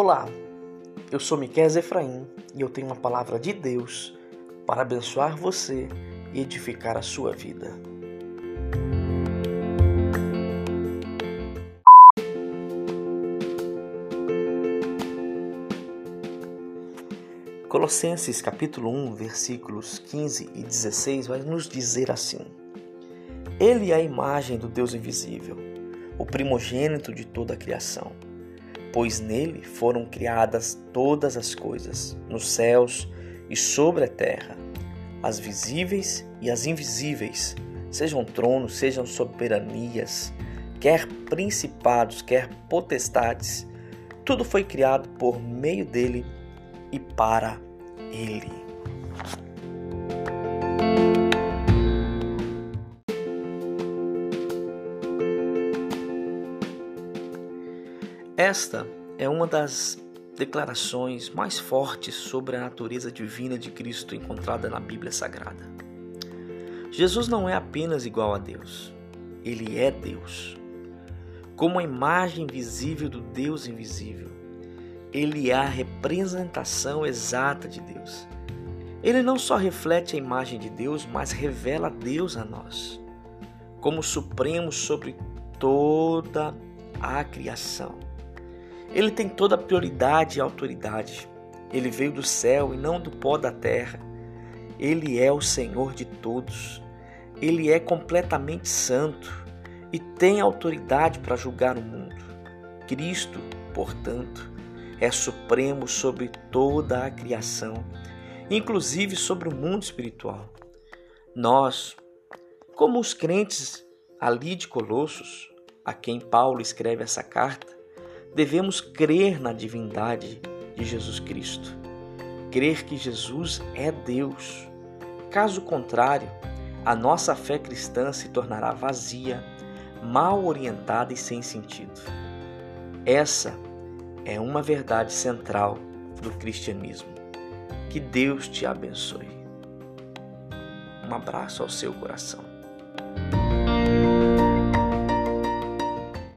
Olá, eu sou Miquel Efraim e eu tenho uma palavra de Deus para abençoar você e edificar a sua vida. Colossenses capítulo 1, versículos 15 e 16 vai nos dizer assim: Ele é a imagem do Deus invisível, o primogênito de toda a criação pois nele foram criadas todas as coisas, nos céus e sobre a terra, as visíveis e as invisíveis, sejam tronos, sejam soberanias, quer principados, quer potestades, tudo foi criado por meio dele e para ele. Esta é uma das declarações mais fortes sobre a natureza divina de Cristo encontrada na Bíblia Sagrada. Jesus não é apenas igual a Deus, ele é Deus. Como a imagem visível do Deus invisível, ele é a representação exata de Deus. Ele não só reflete a imagem de Deus, mas revela Deus a nós, como supremo sobre toda a criação. Ele tem toda a prioridade e autoridade. Ele veio do céu e não do pó da terra. Ele é o Senhor de todos. Ele é completamente santo e tem autoridade para julgar o mundo. Cristo, portanto, é supremo sobre toda a criação, inclusive sobre o mundo espiritual. Nós, como os crentes ali de Colossos, a quem Paulo escreve essa carta, devemos crer na divindade de Jesus Cristo, crer que Jesus é Deus. Caso contrário, a nossa fé cristã se tornará vazia, mal orientada e sem sentido. Essa é uma verdade central do cristianismo. Que Deus te abençoe. Um abraço ao seu coração.